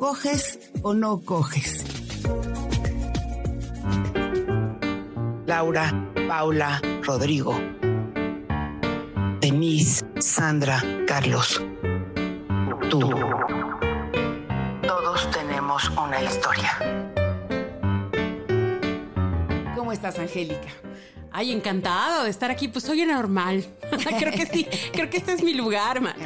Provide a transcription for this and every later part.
¿coges o no coges? Laura, Paula, Rodrigo, Denise, Sandra, Carlos, tú. Todos tenemos una historia. ¿Cómo estás, Angélica? Ay, encantado de estar aquí. Pues soy normal. creo que sí, creo que este es mi lugar, man.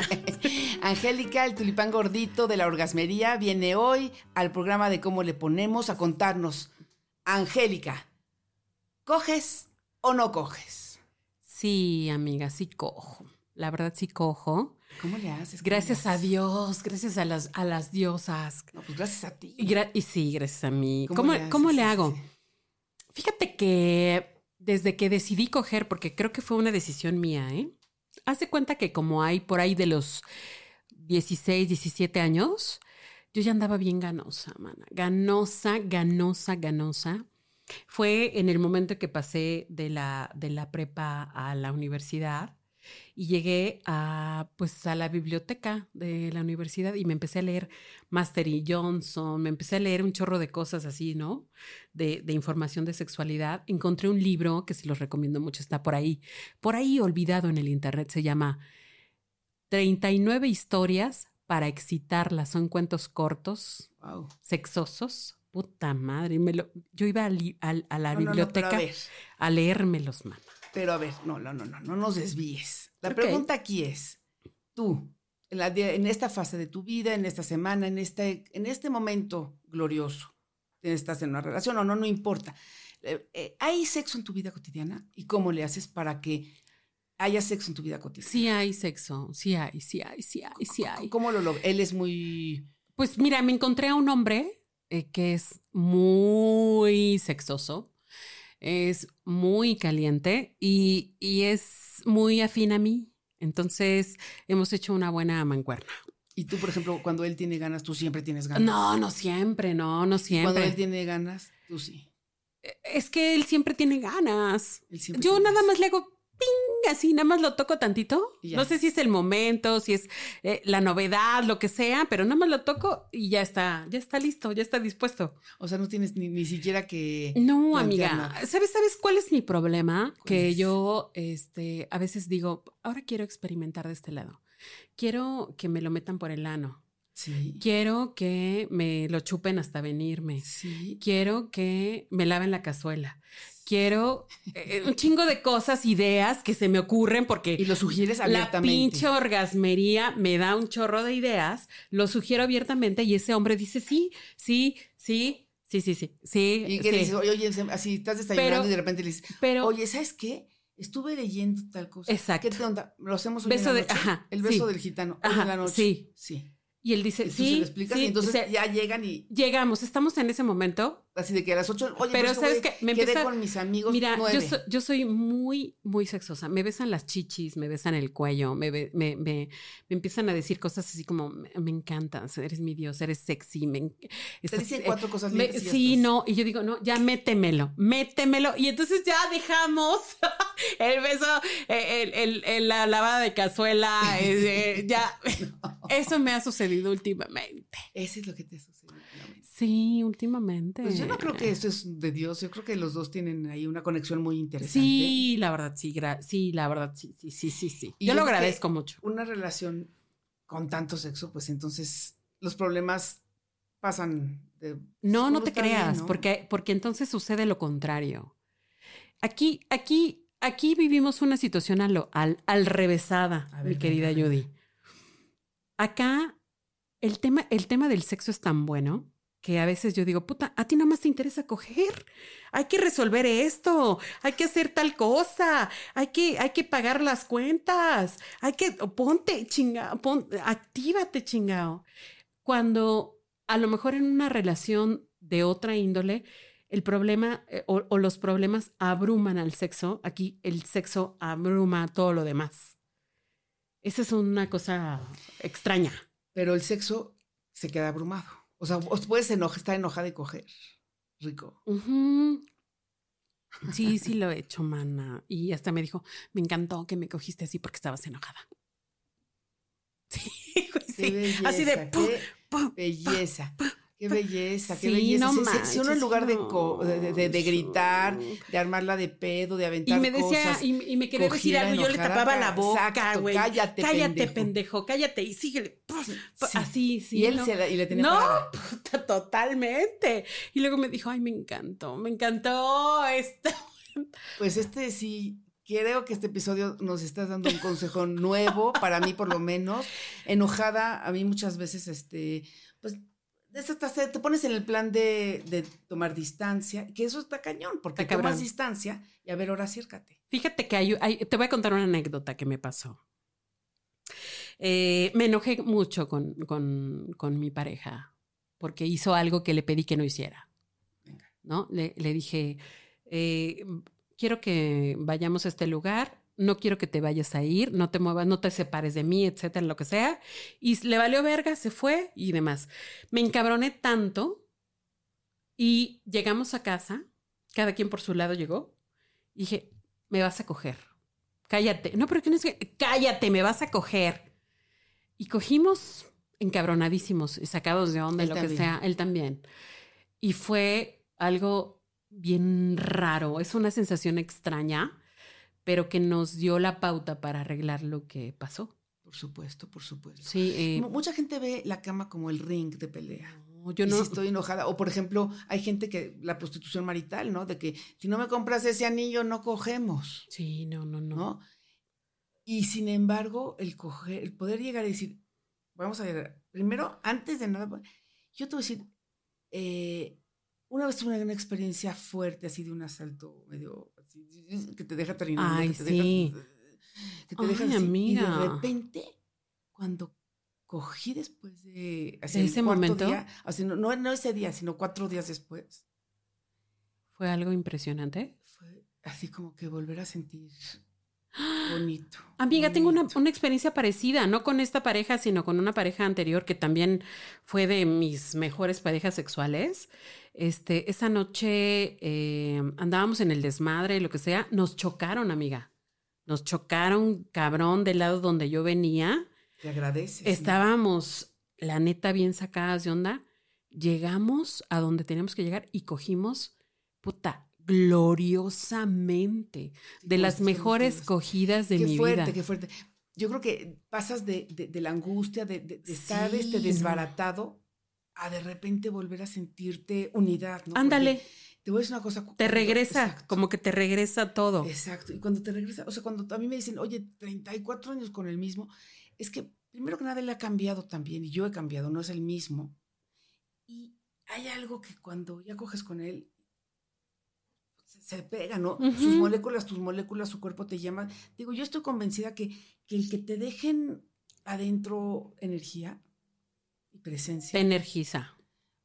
Angélica, el tulipán gordito de la orgasmería, viene hoy al programa de cómo le ponemos a contarnos. Angélica, ¿coges o no coges? Sí, amiga, sí cojo. La verdad sí cojo. ¿Cómo le haces? ¿Cómo Gracias le a? Dios, gracias a las, a las diosas. No, pues gracias a ti. Y, gra- y sí, gracias a mí. ¿Cómo ¿Cómo, le cómo haces? le hago? Sí. Fíjate que desde que decidí coger, porque creo que fue una decisión mía, ¿eh? Hace cuenta que como hay por ahí de los 16, 17 años, yo ya andaba bien ganosa, mana. Ganosa, ganosa, ganosa. Fue en el momento que pasé de la, de la prepa a la universidad y llegué a, pues, a la biblioteca de la universidad y me empecé a leer Master y Johnson, me empecé a leer un chorro de cosas así, ¿no? De, de información de sexualidad. Encontré un libro que se los recomiendo mucho, está por ahí, por ahí olvidado en el internet, se llama 39 historias para excitarla. Son cuentos cortos, Wow. sexosos. Puta madre, y me lo- yo iba a, li- al- a la No, no, no, biblioteca a a leérmelos, man. pero a ver, no, no, no, no, no nos desvíes. La pregunta aquí es, tú, en, la en esta fase de tu vida, en esta semana, en este, en este momento glorioso, estás en una relación o no, no importa. Eh, eh, ¿Hay sexo en tu vida cotidiana? ¿Y cómo le haces para que haya sexo en tu vida cotidiana? Sí hay sexo, sí hay, sí hay, sí hay, sí hay. ¿Cómo lo logras? Él es muy... Pues mira, me encontré a un hombre eh, que es muy sexoso, es muy caliente y, y es muy afín a mí. Entonces hemos hecho una buena mancuerna. Y tú, por ejemplo, cuando él tiene ganas, tú siempre tienes ganas. No, no siempre, no, no Cuando siempre. él tiene ganas, tú sí. Es que él siempre tiene ganas. Siempre Yo tiene nada ganas. más le hago ping, así, nada más lo toco tantito. Ya. No sé si es el momento, si es eh, la novedad, lo que sea, pero nada más lo toco y ya está, ya está listo, ya está dispuesto. O sea, no tienes ni, ni siquiera que... No, amiga. nada. ¿Sabes, ¿Sabes cuál es mi problema? ¿Cuál Que es? yo este, a veces digo, ahora quiero experimentar de este lado. Quiero que me lo metan por el ano. Sí. Quiero que me lo chupen hasta venirme. Sí. Quiero que me laven la cazuela. Quiero eh, un chingo de cosas, ideas que se me ocurren porque Y lo sugieres la abiertamente. pinche orgasmería me da un chorro de ideas, lo sugiero abiertamente y ese hombre dice sí, sí, sí, sí, sí, sí, sí. Y que sí. dices, oye, oye, así estás desayunando Pero- y de repente le dices, Pero oye, ¿sabes qué? Estuve leyendo tal cosa. Exacto. ¿Qué te onda? Lo hacemos hoy Beso en la de- ajá, El beso sí. del gitano. Hoy Ajá, en la noche. sí. Sí. y él dice Y sí, se lo explicas sí, y entonces o sea, ya llegan y llegamos, estamos en ese momento. Así de que a las ocho, oye, Pero pues, ¿sabes qué? Me quedé empieza- con mis amigos Mira, yo, so- yo soy muy, muy sexosa. Me besan las chichis, me besan el cuello, me, me, me- me empiezan a decir cosas así como, me, encantas, eres mi dios, eres sexy. Me, en- Te estás- dicen cuatro cosas lindas sí, estás. no. Y yo digo, no, ya métemelo, métemelo. Y entonces ya dejamos el beso, eh, el, el- el- la lavada de cazuela, eh, ya. Eso me ha sucedido últimamente. Ese es lo que te sucede. Sí, últimamente. Pues yo no creo que eso es de Dios. Yo creo que los dos tienen ahí una conexión muy interesante. Sí, la verdad, sí, sí, la verdad, sí, sí, sí, sí, sí. Y Yo lo agradezco mucho. Una relación con tanto sexo, pues entonces los problemas pasan de... No, no te creas, ¿no? porque, porque entonces sucede lo contrario. Aquí, aquí, aquí vivimos una situación al, al revésada, A ver, mi querida. Judy. Acá el tema, el tema del sexo es tan bueno que a veces yo digo, puta, a ti nada más te interesa coger. Hay que resolver esto, hay que hacer tal cosa, hay que, hay que pagar las cuentas, hay que, ponte, chingado, pon, actívate, chingado. Cuando a lo mejor en una relación de otra índole, el problema eh, o, o los problemas abruman al sexo, aquí el sexo abruma todo lo demás. Esa es una cosa extraña. Pero el sexo se queda abrumado. O sea, puedes enojar, estar enojada y coger. Rico. Ujú. Sí, sí lo he hecho, mana. Y hasta me dijo, me encantó que me cogiste así porque estabas enojada. Sí, sí. belleza, Así de... ¡pum! ¡pum! belleza. Qué belleza, qué Sí, belleza. no Si- uno en lugar de, no. co- de, de- de gritar, de armarla de pedo, de Y aventar me decía, cosas, y, y me quería decir algo, y yo le tapaba la ca- boca, güey. cállate, Cállate, pendejo. pendejo, cállate y síguele. Sí. Así, sí. y él ¿no? se la- y le tenía No, puta, totalmente. Y luego me dijo, ay, me encantó, me encantó esto. Pues este sí, creo que este episodio nos está dando un consejo nuevo, para mí por lo menos. Enojada, a mí muchas veces, este, se- te pones en el plan de, de tomar distancia, que eso está cañón, porque Está tomas distancia y a ver, ahora acércate. Fíjate que hay, hay- te voy a contar una anécdota que me pasó. Eh, me enojé mucho con, con- con mi pareja porque hizo algo que le pedí que no hiciera. Venga. ¿No? Le, le dije, eh, quiero que vayamos a este lugar, no quiero que te vayas a ir, no te muevas, no te separes de mí, etcétera, lo que sea. Y le valió verga, se fue y demás. Me encabroné tanto y llegamos a casa, cada quien por su lado llegó. Y dije, me vas a coger. Cállate. No, pero que no es que. Cállate, me vas a coger. Y cogimos encabronadísimos y sacados de onda Él lo que sea, él también. Y fue algo bien raro. Es una sensación extraña, pero que nos dio la pauta para arreglar lo que pasó. Por supuesto, por supuesto. Sí, eh, Mu- Mucha gente ve la cama como el ring de pelea. no, yo y no. si estoy enojada. O, por ejemplo, hay gente que la prostitución marital, ¿no? De que si no me compras ese anillo, no cogemos, Sí, no, no, no. ¿no? Y sin embargo, el coger, el poder llegar a decir, vamos a ver, primero, antes de nada, yo te voy a decir, eh, una vez tuve una, una experiencia fuerte así de un asalto medio que te deja terminando, Ay, que te sí. deja, que te deja Ay, así, amiga. y de repente, cuando cogí después de, así, ¿De ese momento? día, así, no, no, no ese día, sino cuatro días después, Fue algo impresionante. fue así como que volver a sentir bonito. Amiga, tengo una, una experiencia parecida, no con esta pareja, sino con una pareja anterior que también fue de mis mejores parejas sexuales. Este, esa noche eh, andábamos en el desmadre, lo que sea, nos chocaron, amiga. Nos chocaron, cabrón, del lado donde yo venía. Te agradeces. ¿no? Estábamos, la neta, bien sacadas de onda. Llegamos a donde teníamos que llegar y cogimos, puta, gloriosamente. Sí, De las mejores cogidas de qué mi fuerte, vida. qué fuerte. Yo creo que pasas de, de- de la angustia, de, estar Sí, este desbaratado, a de repente volver a sentirte unidad, ¿no? Ándale. Porque Te voy a decir una cosa. Te regresa, Exacto, como que te regresa todo. Exacto. Y cuando te regresa, o sea, cuando a mí me dicen, oye, 34 años con el mismo, es que primero que nada él ha cambiado también y yo he cambiado, no es el mismo. Y hay algo que cuando ya coges con él, se, se pega, ¿no? Sus moléculas, tus moléculas, su cuerpo te llaman. Digo, yo estoy convencida que, que el que te dejen adentro energía y presencia, Te energiza,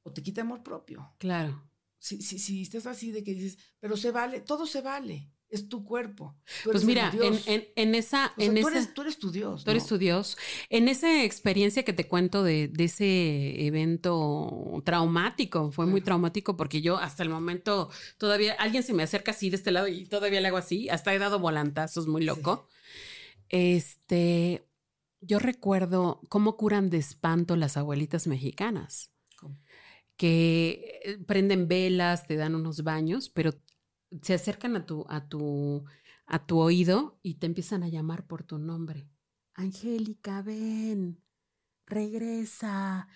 o te quita amor propio. claro. Si, si, si estás así de que dices, pero se vale, todo se vale, es tu cuerpo. tú Pues eres mira, en, Dios. en- en esa, O sea, en tú, esa, eres, tú eres tu Dios. tú eres tu Dios. En esa experiencia que te cuento de, de ese evento traumático, fue muy traumático porque yo hasta el momento todavía, alguien se me acerca así de este lado y todavía le hago así, hasta he dado volantazos muy loco. Este, yo recuerdo cómo curan de espanto las abuelitas mexicanas. ¿Cómo? que eh, prenden velas, te dan unos baños, pero se acercan a tu, a tu, a tu oído y te empiezan a llamar por tu nombre. Angélica, ven, regresa.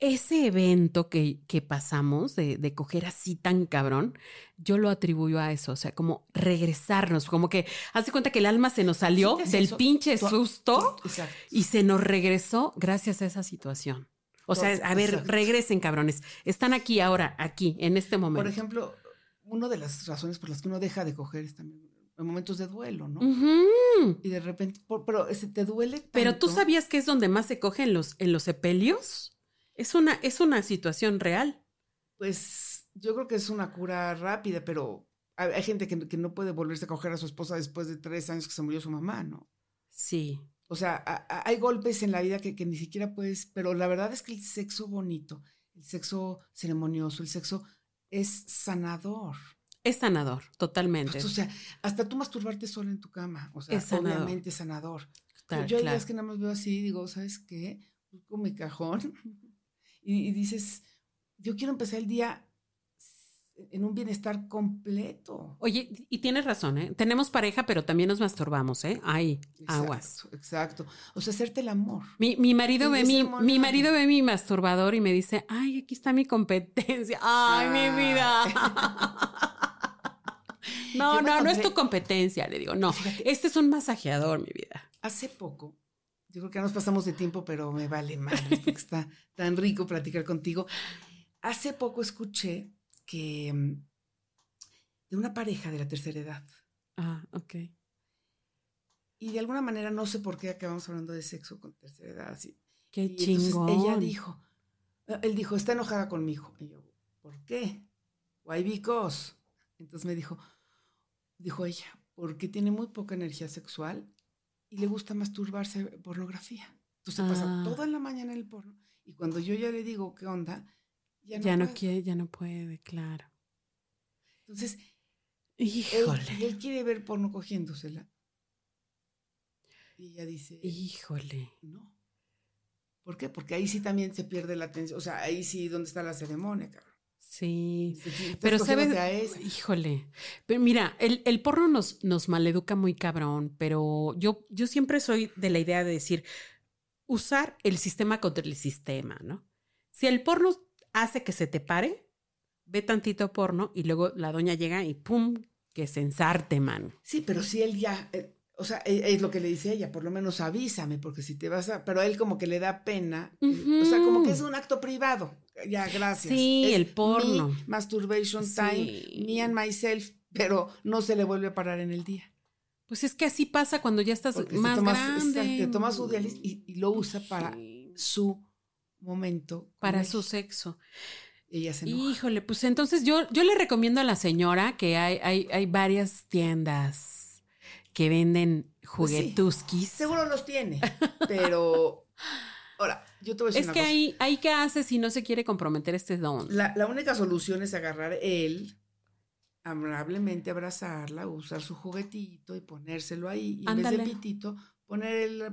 Ese evento que, que pasamos de, de, coger así tan cabrón, yo lo atribuyo a eso, o sea, como regresarnos, como que hace cuenta que el alma se nos salió del eso? pinche susto y se nos regresó gracias a esa situación. O sea, a ver, Exacto. regresen, cabrones. Están aquí ahora, aquí, en este momento. Por ejemplo, una de las razones por las que uno deja de coger es también en momentos de duelo, ¿no? Uh -huh. Y de repente, por, pero te duele. Tanto. Pero tú sabías que es donde más se cogen los, en los sepelios. Es una, es una situación real. Pues yo creo que es una cura rápida, pero hay, hay gente que, que, no puede volverse a coger a su esposa después de tres años que se murió su mamá, ¿no? Sí. O sea, a, a, hay golpes en la vida que, que, ni siquiera puedes, pero la verdad es que el sexo bonito, el sexo ceremonioso, el sexo es sanador. Es sanador, totalmente. Pues, o sea, hasta tú masturbarte solo en tu cama, o sea, es sanador. obviamente sanador. Yo hay claro. días que nada más veo así y digo, ¿sabes qué? Busco mi cajón y, y dices, yo quiero empezar el día en un bienestar completo. Oye, y tienes razón, ¿eh? Tenemos pareja, pero también nos masturbamos, ¿eh? Ahí, exacto, aguas. Exacto. O sea, hacerte el amor. Mi, mi marido ve mi, mi marido ve mi masturbador y me dice, ay, aquí está mi competencia. Ay, ah. mi vida. no, no, no es tu competencia, le digo, no. Este es un masajeador, mi vida. Hace poco, yo creo que ya nos pasamos de tiempo, pero me vale mal, porque está tan rico platicar contigo. Hace poco escuché que mm, de una pareja de la tercera edad. Ah, ok. Y de alguna manera, no sé por qué acabamos hablando de sexo con tercera edad. Así. Qué y chingón. Ella dijo, eh, él dijo, está enojada conmigo. Y yo, ¿por qué? Why because? Entonces me dijo, dijo ella, porque tiene muy poca energía sexual y le gusta masturbarse pornografía. Entonces ah. pasa toda la mañana en el porno. Y cuando yo ya le digo, ¿qué onda? Ya no, ya no quiere, ya no puede, claro. Entonces, híjole. Él, él, quiere ver porno cogiéndosela. Y ella dice, híjole. No. ¿Por qué? Porque ahí sí también se pierde la atención. O sea, ahí sí, ¿dónde está la ceremonia, cabrón? Sí, pero sabes, híjole, pero mira, el, el, porno nos, nos maleduca muy cabrón, pero yo, yo siempre soy de la idea de decir, usar el sistema contra el sistema, ¿no? Si el porno hace que se te pare, ve tantito porno y luego la doña llega y pum, que se ensarte, man. Sí, pero si él ya, eh, o sea, e, es lo que le dice ella, por lo menos avísame, porque si te vas a, pero a él como que le da pena, uh -huh. o sea, como que es un acto privado. Ya, gracias. Sí, es el porno. masturbation sí. time, me and myself, pero no se le vuelve a parar en el día. Pues es que así pasa cuando ya estás Porque más tomas, grande. Exacto, te tomas su diálisis y, y, lo usa para sí. su momento. Para su sexo. Ella se enoja. Híjole, pues entonces yo, yo le recomiendo a la señora que hay, hay, hay varias tiendas que venden juguetuskis. Pues sí, seguro los tiene, pero ahora, yo te voy a decir Es una que cosa. ahí, ahí qué hace si no se quiere comprometer este don. La, la única solución es agarrar él, amablemente abrazarla, usar su juguetito y ponérselo ahí. Y en vez de pitito, poner el,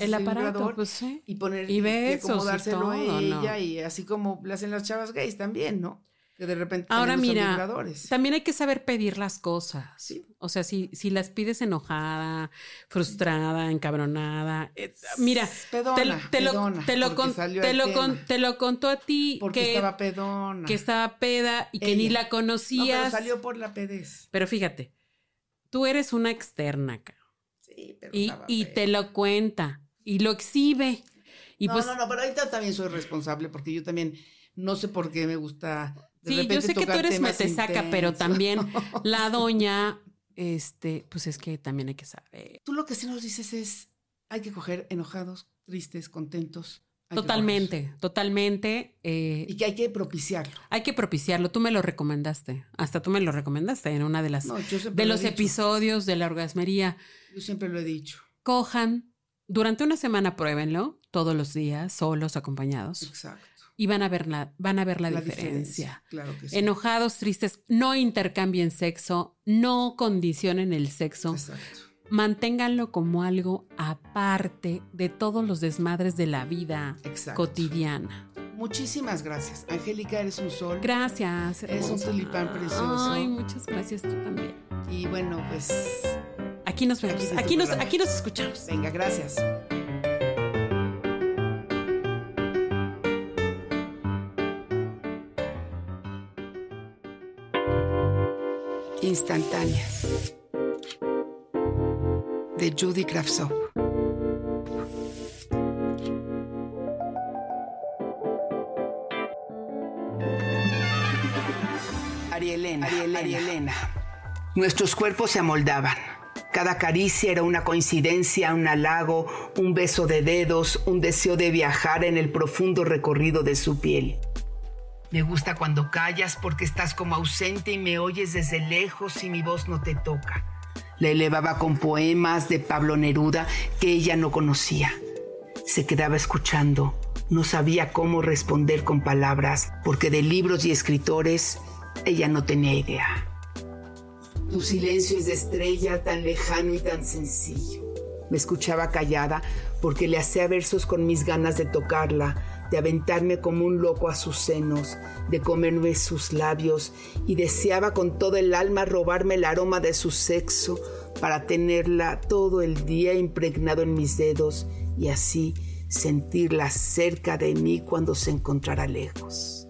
el aparato pues, sí. y poner y, besos y acomodárselo y todo, a ella ¿no? y así como lo hacen las chavas gays también, ¿no? Que de repente Ahora mira, también hay que saber pedir las cosas. Sí. O sea, si, si las pides enojada, frustrada, encabronada, eh, mira, pedona, te, te, pedona, lo, te, lo, con, te, lo con, te lo contó a ti porque que estaba pedona. Que estaba peda y que Ella. ni la conocías. No, pero salió por la pedez. Pero fíjate, tú eres una externa, cara. Sí, pero y, y te lo cuenta y lo exhibe. Y no, pues, no, no, pero ahorita también soy responsable porque yo también no sé por qué me gusta. De sí, yo sé que tú eres metesaca, pero también la doña, este, pues es que también hay que saber. Tú lo que sí nos dices es, hay que coger enojados, tristes, contentos. Totalmente, totalmente. Eh, y que hay que propiciarlo. Hay que propiciarlo. Tú me lo recomendaste. Hasta tú me lo recomendaste en una de las no, de los episodios de la orgasmería. Yo siempre lo he dicho. Cojan, durante una semana pruébenlo, todos los días, solos, acompañados. Exacto. Y van a ver la, van a ver la, la diferencia. diferencia. Claro que sí. Enojados, tristes, no intercambien sexo, no condicionen el sexo. Exacto. Manténganlo como algo aparte de todos los desmadres de la vida Exacto. cotidiana. Muchísimas gracias. Angélica, eres un sol. Gracias. Eres un tulipán precioso. Ay, muchas gracias tú también. Y bueno, pues. Aquí nos vemos. Aquí, aquí nos, aquí nos escuchamos. Venga, gracias. Instantáneas de Judy Kravtsov. Arielena, Arielena, Arielena. Nuestros cuerpos se amoldaban. Cada caricia era una coincidencia, un halago, un beso de dedos, un deseo de viajar en el profundo recorrido de su piel. Me gusta cuando callas porque estás como ausente y me oyes desde lejos y mi voz no te toca. La elevaba con poemas de Pablo Neruda que ella no conocía. Se quedaba escuchando. No sabía cómo responder con palabras porque de libros y escritores ella no tenía idea. Tu silencio es de estrella, tan lejano y tan sencillo. Me escuchaba callada porque le hacía versos con mis ganas de tocarla, de aventarme como un loco a sus senos, de comerme sus labios y deseaba con todo el alma robarme el aroma de su sexo para tenerla todo el día impregnado en mis dedos y así sentirla cerca de mí cuando se encontrara lejos.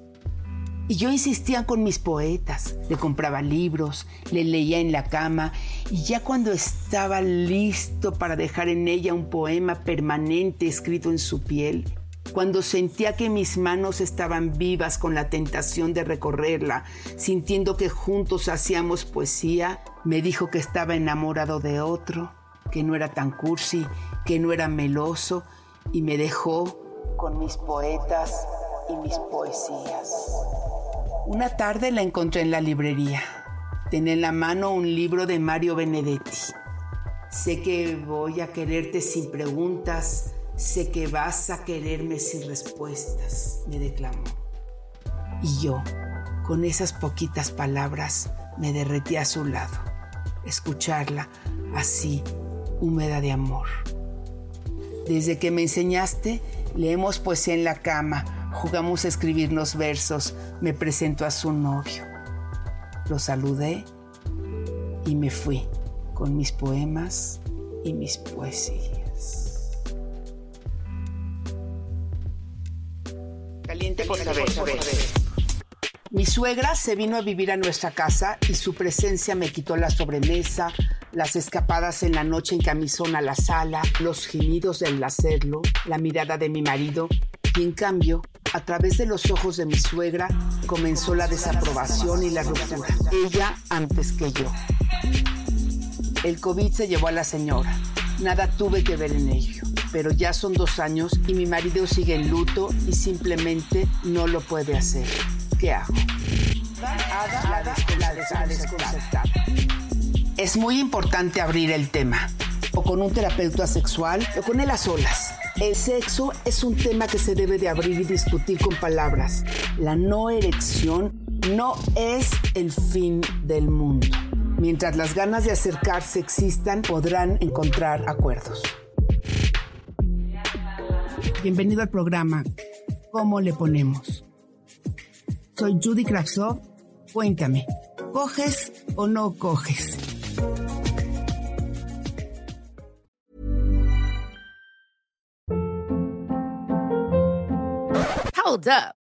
Y yo insistía con mis poetas, le compraba libros, le leía en la cama y ya cuando estaba listo para dejar en ella un poema permanente escrito en su piel, cuando sentía que mis manos estaban vivas con la tentación de recorrerla, sintiendo que juntos hacíamos poesía, me dijo que estaba enamorado de otro, que no era tan cursi, que no era meloso y me dejó con mis poetas y mis poesías. Una tarde la encontré en la librería. Tenía en la mano un libro de Mario Benedetti. Sé que voy a quererte sin preguntas, sé que vas a quererme sin respuestas, me declamó. Y yo, con esas poquitas palabras, me derretí a su lado. Escucharla así, húmeda de amor. Desde que me enseñaste, leemos poesía en la cama, Jugamos a escribirnos versos. Me presentó a su novio. Lo saludé y me fui con mis poemas y mis poesías. Mi suegra se vino a vivir a nuestra casa y su presencia me quitó la sobremesa, las escapadas en la noche en camisón a la sala, los gemidos del hacerlo, la mirada de mi marido y en cambio, a través de los ojos de mi suegra, comenzó la desaprobación y la ruptura. Ella antes que yo. El COVID se llevó a la señora. Nada tuve que ver en ello. Pero ya son dos años y mi marido sigue en luto y simplemente no lo puede hacer. ¿Qué hago? Es muy importante abrir el tema. O con un terapeuta sexual o con él a solas el sexo es un tema que se debe de abrir y discutir con palabras. La no erección no es el fin del mundo. Mientras las ganas de acercarse existan, podrán encontrar acuerdos. Bienvenido al programa ¿Cómo le ponemos? Soy Judy Kravtsov. Cuéntame, ¿coges o no coges? Hold up.